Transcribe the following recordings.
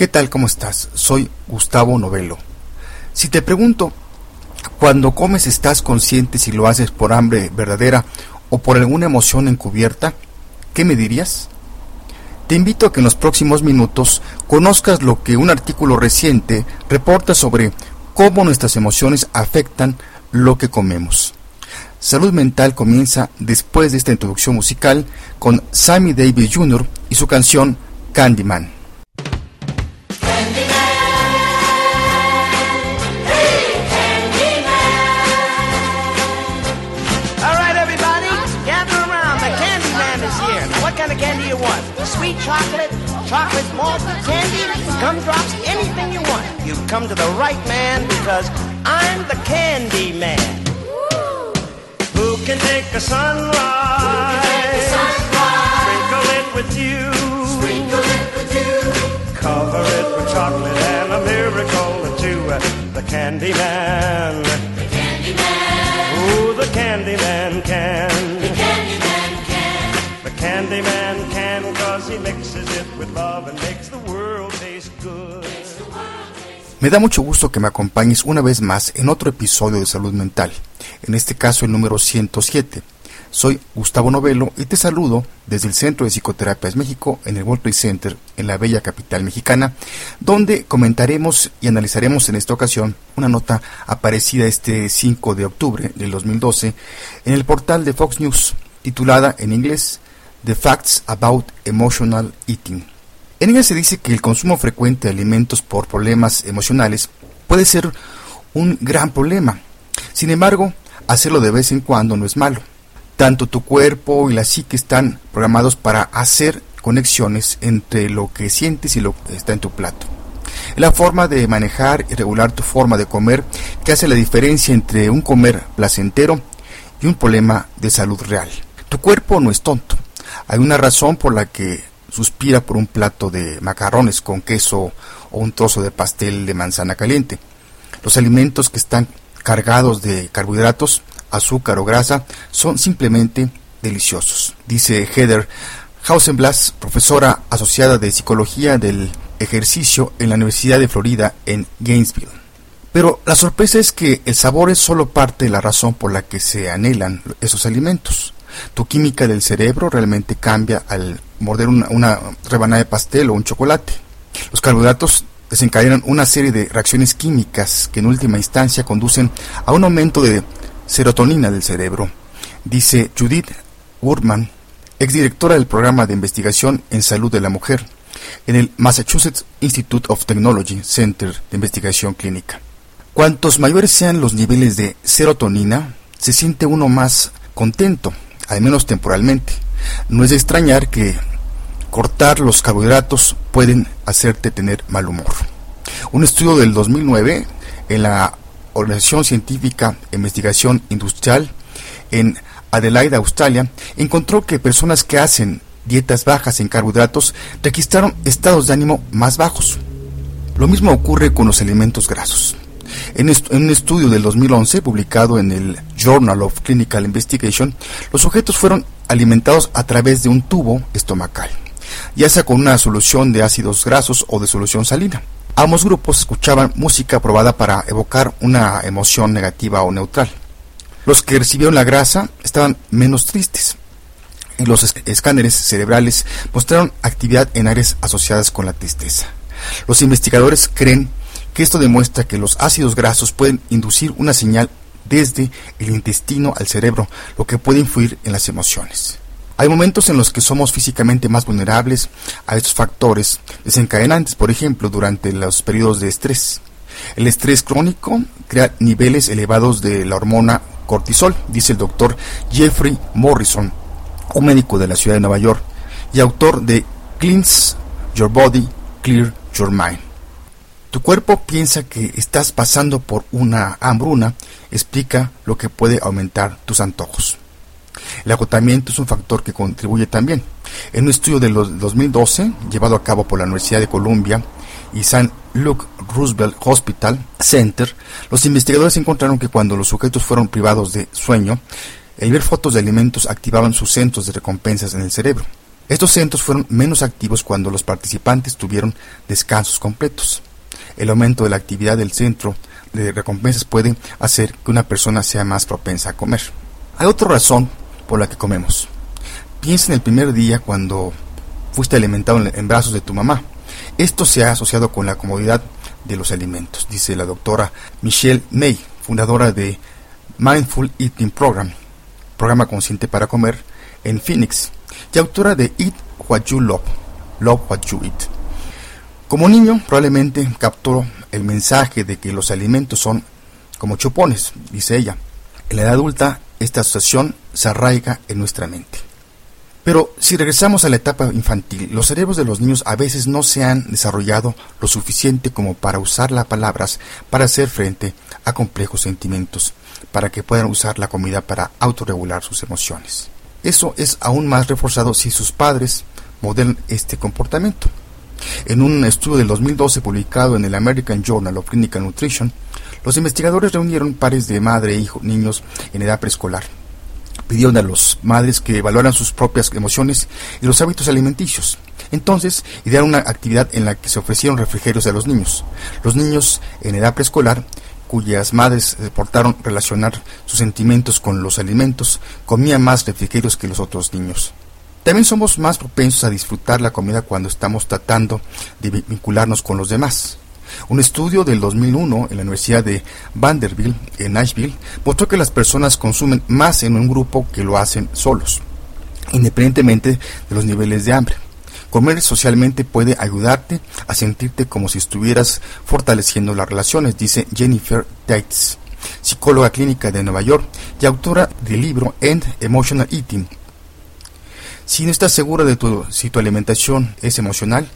¿Qué tal? ¿Cómo estás? Soy Gustavo Novelo. Si te pregunto, cuando comes estás consciente si lo haces por hambre verdadera o por alguna emoción encubierta, ¿qué me dirías? Te invito a que en los próximos minutos conozcas lo que un artículo reciente reporta sobre cómo nuestras emociones afectan lo que comemos. Salud Mental comienza después de esta introducción musical con Sammy Davis Jr. y su canción Candyman. Chocolate, chocolate malted candy, gumdrops, anything you want. You've come to the right man because I'm the candy man. Who can take a sunrise? Sprinkle it with you. Sprinkle it with you. Cover it with chocolate and a miracle or two. The candy man. The candy man. Ooh, the candy man can. Me da mucho gusto que me acompañes una vez más en otro episodio de Salud Mental, en este caso el número 107. Soy Gustavo Novelo y te saludo desde el Centro de Psicoterapias México en el World Center en la bella capital mexicana, donde comentaremos y analizaremos en esta ocasión una nota aparecida este 5 de octubre del 2012 en el portal de Fox News, titulada en inglés The Facts About Emotional Eating. En ella se dice que el consumo frecuente de alimentos por problemas emocionales puede ser un gran problema. Sin embargo, hacerlo de vez en cuando no es malo. Tanto tu cuerpo y la psique están programados para hacer conexiones entre lo que sientes y lo que está en tu plato. la forma de manejar y regular tu forma de comer que hace la diferencia entre un comer placentero y un problema de salud real. Tu cuerpo no es tonto hay una razón por la que suspira por un plato de macarrones con queso o un trozo de pastel de manzana caliente. Los alimentos que están cargados de carbohidratos, azúcar o grasa son simplemente deliciosos, dice Heather Hausenblas, profesora asociada de psicología del ejercicio en la Universidad de Florida en Gainesville. Pero la sorpresa es que el sabor es solo parte de la razón por la que se anhelan esos alimentos. Tu química del cerebro realmente cambia al morder una, rebanada de pastel o un chocolate. Los carbohidratos desencadenan una serie de reacciones químicas que en última instancia conducen a un aumento de serotonina del cerebro, dice Judith Wurman, exdirectora del programa de investigación en salud de la mujer en el Massachusetts Institute of Technology Center de Investigación Clínica. Cuantos mayores sean los niveles de serotonina, se siente uno más contento, al menos temporalmente. No es de extrañar que cortar los carbohidratos pueden hacerte tener mal humor. Un estudio del 2009 en la Organización Científica Investigación Industrial en Adelaide, Australia, encontró que personas que hacen dietas bajas en carbohidratos registraron estados de ánimo más bajos. Lo mismo ocurre con los alimentos grasos. En, un estudio del 2011 publicado en el Journal of Clinical Investigation, los sujetos fueron alimentados a través de un tubo estomacal, ya sea con una solución de ácidos grasos o de solución salina. Ambos grupos escuchaban música aprobada para evocar una emoción negativa o neutral. Los que recibieron la grasa estaban menos tristes. Y los escáneres cerebrales mostraron actividad en áreas asociadas con la tristeza. Los investigadores creen esto demuestra que los ácidos grasos pueden inducir una señal desde el intestino al cerebro, lo que puede influir en las emociones. Hay momentos en los que somos físicamente más vulnerables a estos factores desencadenantes, por ejemplo, durante los periodos de estrés. El estrés crónico crea niveles elevados de la hormona cortisol, dice el doctor Jeffrey Morrison, un médico de la ciudad de Nueva York y autor de Cleanse Your Body, Clear Your Mind. Tu cuerpo piensa que estás pasando por una hambruna, explica lo que puede aumentar tus antojos. El agotamiento es un factor que contribuye también. En un estudio de 2012, llevado a cabo por la Universidad de Columbia y St. Luke Roosevelt Hospital Center, los investigadores encontraron que cuando los sujetos fueron privados de sueño, el ver fotos de alimentos activaban sus centros de recompensas en el cerebro. Estos centros fueron menos activos cuando los participantes tuvieron descansos completos. El aumento de la actividad del centro de recompensas puede hacer que una persona sea más propensa a comer. Hay otra razón por la que comemos. Piensa en el primer día cuando fuiste alimentado en brazos de tu mamá. Esto se ha asociado con la comodidad de los alimentos, dice la doctora Michelle May, fundadora de Mindful Eating Program, programa consciente para comer en Phoenix, y autora de Eat What You Love, Love What You Eat. Como niño probablemente captó el mensaje de que los alimentos son como chupones, dice ella. En la edad adulta esta asociación se arraiga en nuestra mente. Pero si regresamos a la etapa infantil, los cerebros de los niños a veces no se han desarrollado lo suficiente como para usar las palabras para hacer frente a complejos sentimientos, para que puedan usar la comida para autorregular sus emociones. Eso es aún más reforzado si sus padres modelan este comportamiento. En un estudio del 2012 publicado en el American Journal of Clinical Nutrition, los investigadores reunieron pares de madre e hijo, niños en edad preescolar. Pidieron a las madres que evaluaran sus propias emociones y los hábitos alimenticios. Entonces, idearon una actividad en la que se ofrecieron refrigerios a los niños. Los niños en edad preescolar cuyas madres reportaron relacionar sus sentimientos con los alimentos, comían más refrigerios que los otros niños. También somos más propensos a disfrutar la comida cuando estamos tratando de vincularnos con los demás. Un estudio del 2001 en la Universidad de Vanderbilt, en Nashville, mostró que las personas consumen más en un grupo que lo hacen solos, independientemente de los niveles de hambre. Comer socialmente puede ayudarte a sentirte como si estuvieras fortaleciendo las relaciones, dice Jennifer Tates, psicóloga clínica de Nueva York y autora del libro End Emotional Eating. Si no estás segura de tu, si tu alimentación es emocional,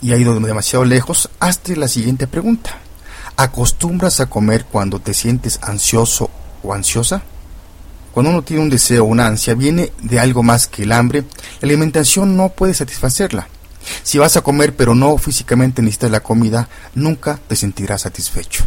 y ha ido demasiado lejos, hazte la siguiente pregunta. ¿Acostumbras a comer cuando te sientes ansioso o ansiosa? Cuando uno tiene un deseo o una ansia, viene de algo más que el hambre, la alimentación no puede satisfacerla. Si vas a comer pero no físicamente necesitas la comida, nunca te sentirás satisfecho.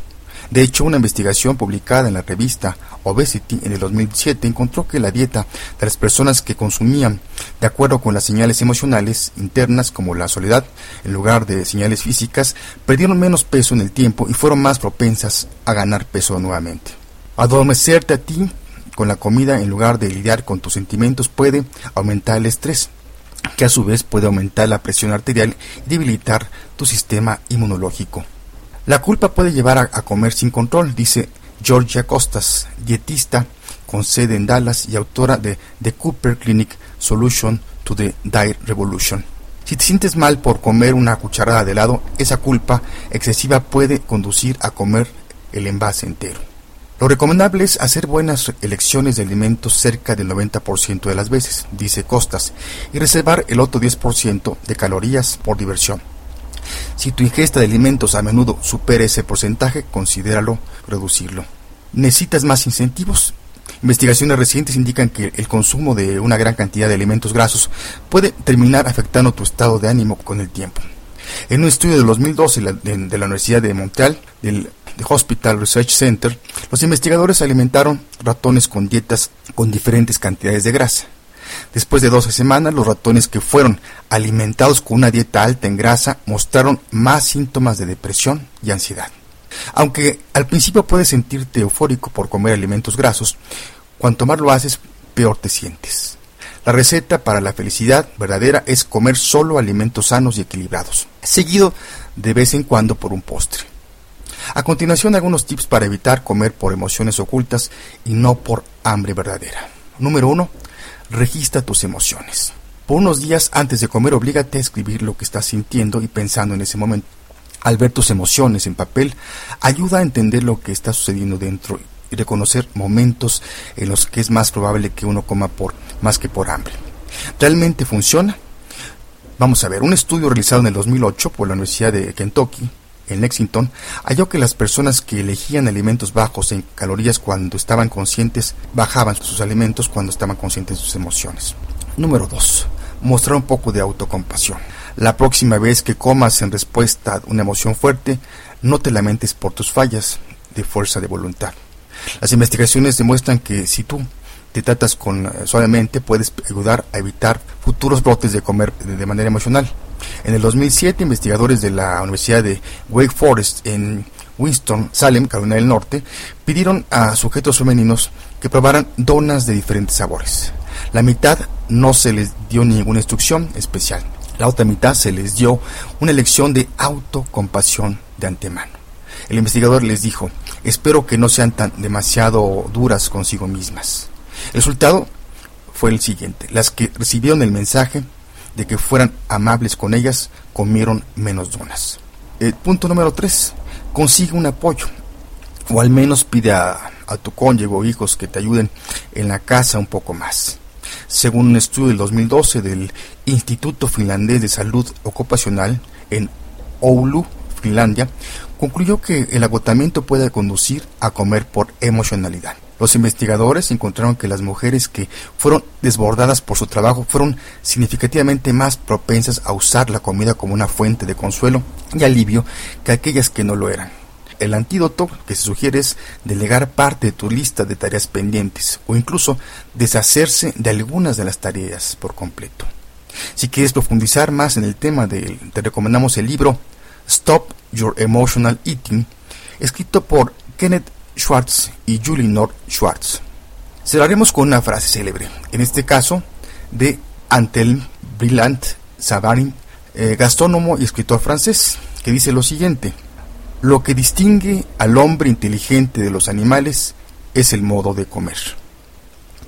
De hecho, una investigación publicada en la revista Obesity en el 2007 encontró que la dieta de las personas que consumían de acuerdo con las señales emocionales internas como la soledad en lugar de señales físicas perdieron menos peso en el tiempo y fueron más propensas a ganar peso nuevamente. Adormecerte a ti con la comida en lugar de lidiar con tus sentimientos puede aumentar el estrés, que a su vez puede aumentar la presión arterial y debilitar tu sistema inmunológico. La culpa puede llevar a, comer sin control, dice Georgia Costas, dietista con sede en Dallas y autora de The Cooper Clinic Solution to the Diet Revolution. Si te sientes mal por comer una cucharada de helado, esa culpa excesiva puede conducir a comer el envase entero. Lo recomendable es hacer buenas elecciones de alimentos cerca del 90% de las veces, dice Costas, y reservar el otro 10% de calorías por diversión. Si tu ingesta de alimentos a menudo supera ese porcentaje, considéralo reducirlo. ¿Necesitas más incentivos? Investigaciones recientes indican que el consumo de una gran cantidad de alimentos grasos puede terminar afectando tu estado de ánimo con el tiempo. En un estudio de 2012 de la Universidad de Montreal, del Hospital Research Center, los investigadores alimentaron ratones con dietas con diferentes cantidades de grasa. Después de 12 semanas, los ratones que fueron alimentados con una dieta alta en grasa mostraron más síntomas de depresión y ansiedad. Aunque al principio puedes sentirte eufórico por comer alimentos grasos, cuanto más lo haces, peor te sientes. La receta para la felicidad verdadera es comer solo alimentos sanos y equilibrados, seguido de vez en cuando por un postre. A continuación, algunos tips para evitar comer por emociones ocultas y no por hambre verdadera. Número 1 registra tus emociones. Por unos días antes de comer, oblígate a escribir lo que estás sintiendo y pensando en ese momento. Al ver tus emociones en papel, ayuda a entender lo que está sucediendo dentro y reconocer momentos en los que es más probable que uno coma por más que por hambre. ¿Realmente funciona? Vamos a ver, un estudio realizado en el 2008 por la Universidad de Kentucky en Lexington, halló que las personas que elegían alimentos bajos en calorías cuando estaban conscientes bajaban sus alimentos cuando estaban conscientes de sus emociones. Número 2. Mostrar un poco de autocompasión. La próxima vez que comas en respuesta a una emoción fuerte, no te lamentes por tus fallas de fuerza de voluntad. Las investigaciones demuestran que si tú te tratas con eh, suavemente, puedes ayudar a evitar futuros brotes de comer de manera emocional. En el 2007, investigadores de la Universidad de Wake Forest en Winston, Salem, Carolina del Norte, pidieron a sujetos femeninos que probaran donas de diferentes sabores. La mitad no se les dio ninguna instrucción especial. La otra mitad se les dio una lección de autocompasión de antemano. El investigador les dijo, espero que no sean tan demasiado duras consigo mismas. El resultado fue el siguiente. Las que recibieron el mensaje de que fueran amables con ellas comieron menos donas. El punto número 3. Consigue un apoyo. O al menos pide a, a tu cónyuge o hijos que te ayuden en la casa un poco más. Según un estudio del 2012 del Instituto Finlandés de Salud Ocupacional en Oulu, Finlandia, concluyó que el agotamiento puede conducir a comer por emocionalidad. Los investigadores encontraron que las mujeres que fueron desbordadas por su trabajo fueron significativamente más propensas a usar la comida como una fuente de consuelo y alivio que aquellas que no lo eran. El antídoto que se sugiere es delegar parte de tu lista de tareas pendientes o incluso deshacerse de algunas de las tareas por completo. Si quieres profundizar más en el tema, de, te recomendamos el libro Stop Your Emotional Eating, escrito por Kenneth Schwartz y Julie Nord Schwartz. Cerraremos con una frase célebre, en este caso de Antelme Brillant Savarin, eh, gastrónomo y escritor francés, que dice lo siguiente: Lo que distingue al hombre inteligente de los animales es el modo de comer.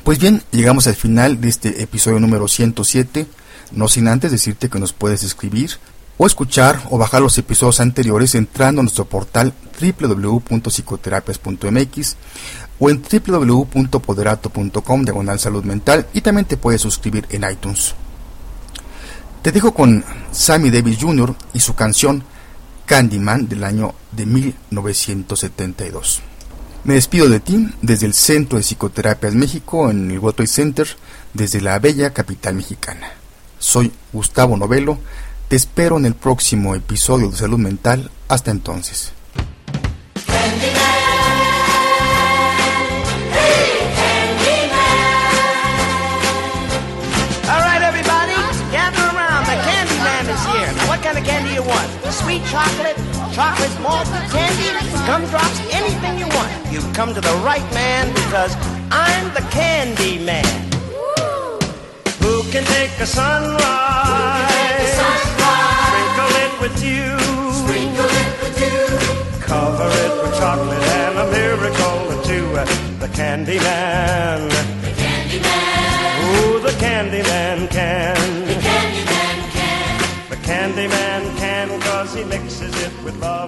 Pues bien, llegamos al final de este episodio número 107, no sin antes decirte que nos puedes escribir o escuchar o bajar los episodios anteriores entrando a nuestro portal www.psicoterapias.mx o en www.poderato.com diagonal salud mental y también te puedes suscribir en iTunes. Te dejo con Sammy Davis Jr. y su canción Candyman del año de 1972. Me despido de ti desde el Centro de Psicoterapias México en el World Center desde la bella capital mexicana. Soy Gustavo Novelo te espero en el próximo episodio de Salud Mental. Hasta entonces. What kind of candy you want? Sweet chocolate, chocolate malt candy, gumdrops, anything you want. You've come to the right man because I'm the candy man. Who can take a sunrise? With. Sprinkle it with you. Cover it with chocolate and a miracle or two. The Candy Man. The Candy Man. Ooh, the Candy Man can. The Candy Man can. The Candy Man can cause he mixes it with love